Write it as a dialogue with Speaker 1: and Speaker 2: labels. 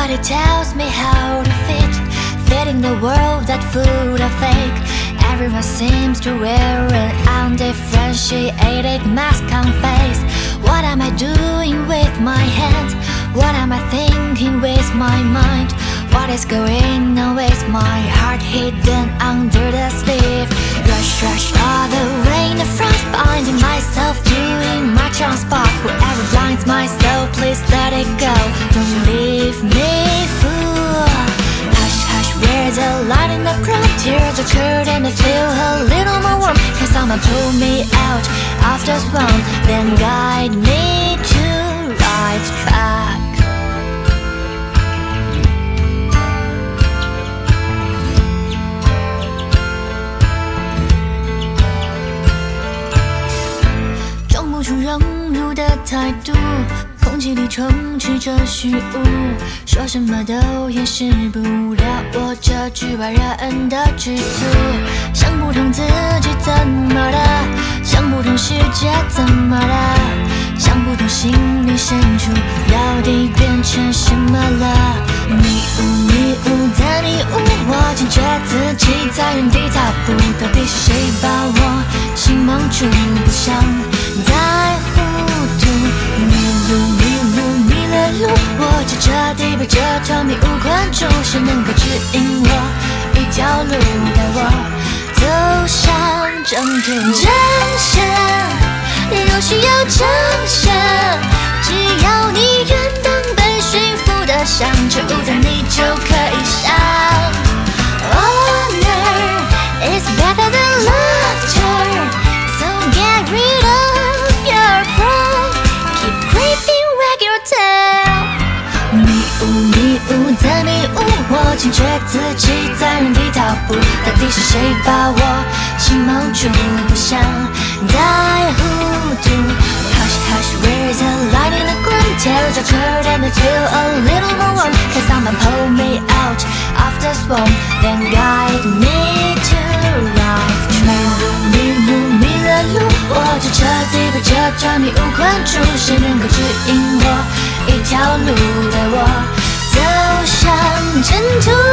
Speaker 1: Nobody tells me how to fit, fit in the world that full of fake. Everyone seems to wear an undifferentiated mask on face. What am I doing with my hands? What am I thinking with my mind? What is going on with my heart hidden under the sleeve? Rush, rush all the way in the front, finding myself doing my own spot. Whoever blinds my soul, please let it go. Don't leave me Tears occurred and I feel a little more warm. Can someone pull me out of the swamp? Then guide me to right track. 装不出融入的态度，空气里充斥着虚无，说什么都掩饰不了我这局外人的局促。想不通自己怎么了，想不通世界怎么了，想不通心里深处到底变成什么了。迷雾迷雾在迷雾，我惊觉自己在原地踏步，到底是谁把我心蒙住？不想我就彻底被这团迷雾困住，谁能够指引我一条路，带我走向正途？真相若需要真相，惊觉自己在原地踏步，到底是谁把我心蒙住？不想再糊涂。Hush hush, where's the light in the gloom? Tears occurred and I feel a little more warm. Can someone pull me out of the swamp? Then guide me to right track. 迷路迷了路，我就彻底被这团迷雾困住，谁能够指引我一条路，向